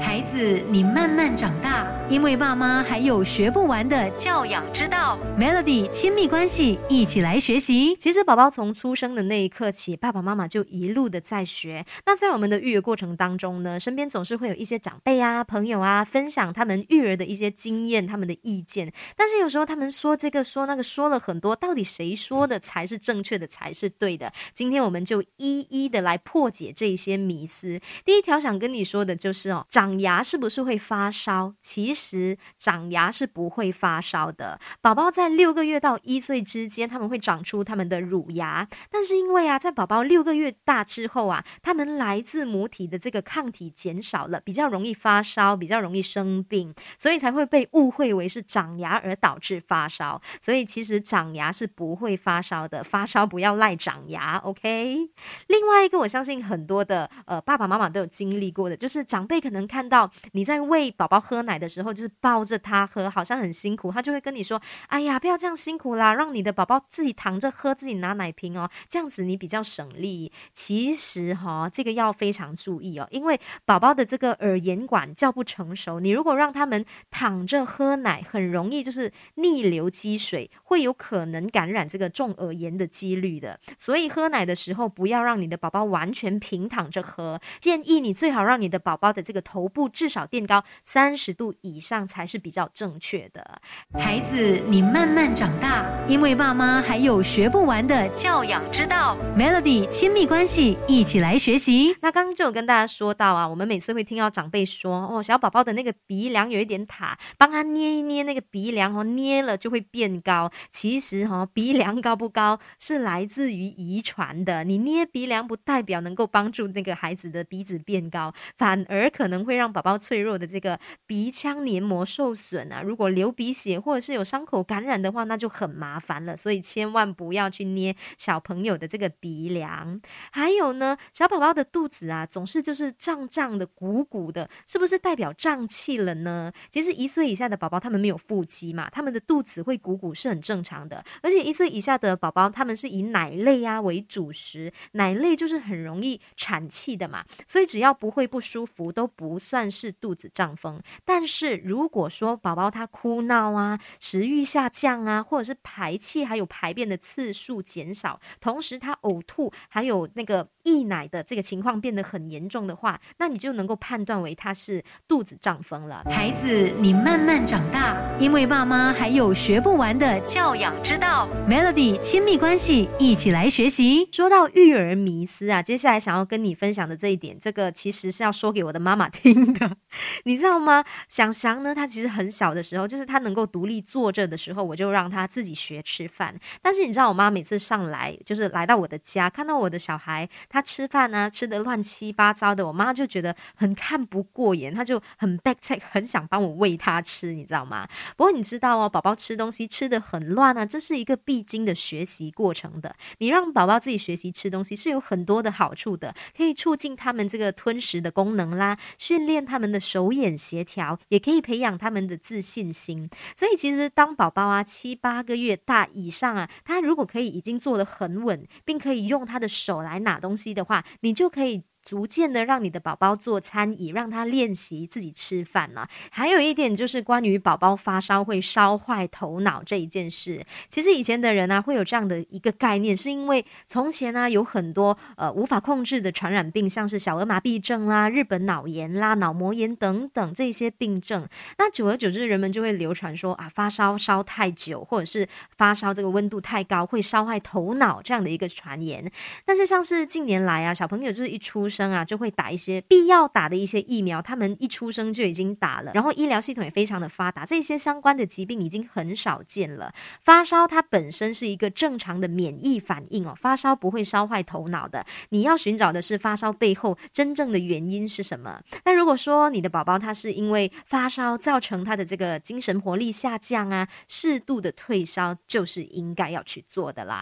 孩子，你慢慢长大，因为爸妈还有学不完的教养之道。Melody 亲密关系，一起来学习。其实宝宝从出生的那一刻起，爸爸妈妈就一路的在学。那在我们的育儿过程当中呢，身边总是会有一些长辈啊、朋友啊，分享他们育儿的一些经验、他们的意见。但是有时候他们说这个说那个，说了很多，到底谁说的才是正确的，才是对的？今天我们就一一的来破解这些迷思。第一条想跟你说的就是哦，长长牙是不是会发烧？其实长牙是不会发烧的。宝宝在六个月到一岁之间，他们会长出他们的乳牙，但是因为啊，在宝宝六个月大之后啊，他们来自母体的这个抗体减少了，比较容易发烧，比较容易生病，所以才会被误会为是长牙而导致发烧。所以其实长牙是不会发烧的，发烧不要赖长牙，OK？另外一个，我相信很多的呃爸爸妈妈都有经历过的，就是长辈可能看到。你在喂宝宝喝奶的时候，就是抱着他喝，好像很辛苦，他就会跟你说：“哎呀，不要这样辛苦啦，让你的宝宝自己躺着喝，自己拿奶瓶哦，这样子你比较省力。”其实哈，这个要非常注意哦，因为宝宝的这个耳咽管较不成熟，你如果让他们躺着喝奶，很容易就是逆流积水，会有可能感染这个重耳炎的几率的。所以喝奶的时候，不要让你的宝宝完全平躺着喝，建议你最好让你的宝宝的这个头部。至少垫高三十度以上才是比较正确的。孩子，你慢慢长大，因为爸妈还有学不完的教养之道。Melody 亲密关系，一起来学习。那刚刚就有跟大家说到啊，我们每次会听到长辈说，哦，小宝宝的那个鼻梁有一点塌，帮他捏一捏那个鼻梁哦，捏了就会变高。其实哈，鼻梁高不高是来自于遗传的，你捏鼻梁不代表能够帮助那个孩子的鼻子变高，反而可能会会让宝宝。脆弱的这个鼻腔黏膜受损啊，如果流鼻血或者是有伤口感染的话，那就很麻烦了。所以千万不要去捏小朋友的这个鼻梁。还有呢，小宝宝的肚子啊，总是就是胀胀的、鼓鼓的，是不是代表胀气了呢？其实一岁以下的宝宝他们没有腹肌嘛，他们的肚子会鼓鼓是很正常的。而且一岁以下的宝宝，他们是以奶类啊为主食，奶类就是很容易产气的嘛，所以只要不会不舒服，都不算是。肚子胀风，但是如果说宝宝他哭闹啊，食欲下降啊，或者是排气还有排便的次数减少，同时他呕吐还有那个溢奶的这个情况变得很严重的话，那你就能够判断为他是肚子胀风了。孩子，你慢慢长大，因为爸妈还有学不完的教养之道。Melody 亲密关系，一起来学习。说到育儿迷思啊，接下来想要跟你分享的这一点，这个其实是要说给我的妈妈听的。你知道吗？想翔呢，他其实很小的时候，就是他能够独立坐着的时候，我就让他自己学吃饭。但是你知道，我妈每次上来，就是来到我的家，看到我的小孩他吃饭呢，吃的乱七八糟的，我妈就觉得很看不过眼，她就很 back check，很想帮我喂他吃，你知道吗？不过你知道哦，宝宝吃东西吃的很乱啊，这是一个必经的学习过程的。你让宝宝自己学习吃东西是有很多的好处的，可以促进他们这个吞食的功能啦，训练他们。的手眼协调也可以培养他们的自信心，所以其实当宝宝啊七八个月大以上啊，他如果可以已经做的很稳，并可以用他的手来拿东西的话，你就可以。逐渐的让你的宝宝做餐椅，让他练习自己吃饭了。还有一点就是关于宝宝发烧会烧坏头脑这一件事。其实以前的人呢会有这样的一个概念，是因为从前呢有很多呃无法控制的传染病，像是小儿麻痹症啦、日本脑炎啦、脑膜炎等等这些病症。那久而久之，人们就会流传说啊发烧烧太久，或者是发烧这个温度太高会烧坏头脑这样的一个传言。但是像是近年来啊，小朋友就是一出生啊，就会打一些必要打的一些疫苗，他们一出生就已经打了，然后医疗系统也非常的发达，这些相关的疾病已经很少见了。发烧它本身是一个正常的免疫反应哦，发烧不会烧坏头脑的。你要寻找的是发烧背后真正的原因是什么？那如果说你的宝宝他是因为发烧造成他的这个精神活力下降啊，适度的退烧就是应该要去做的啦。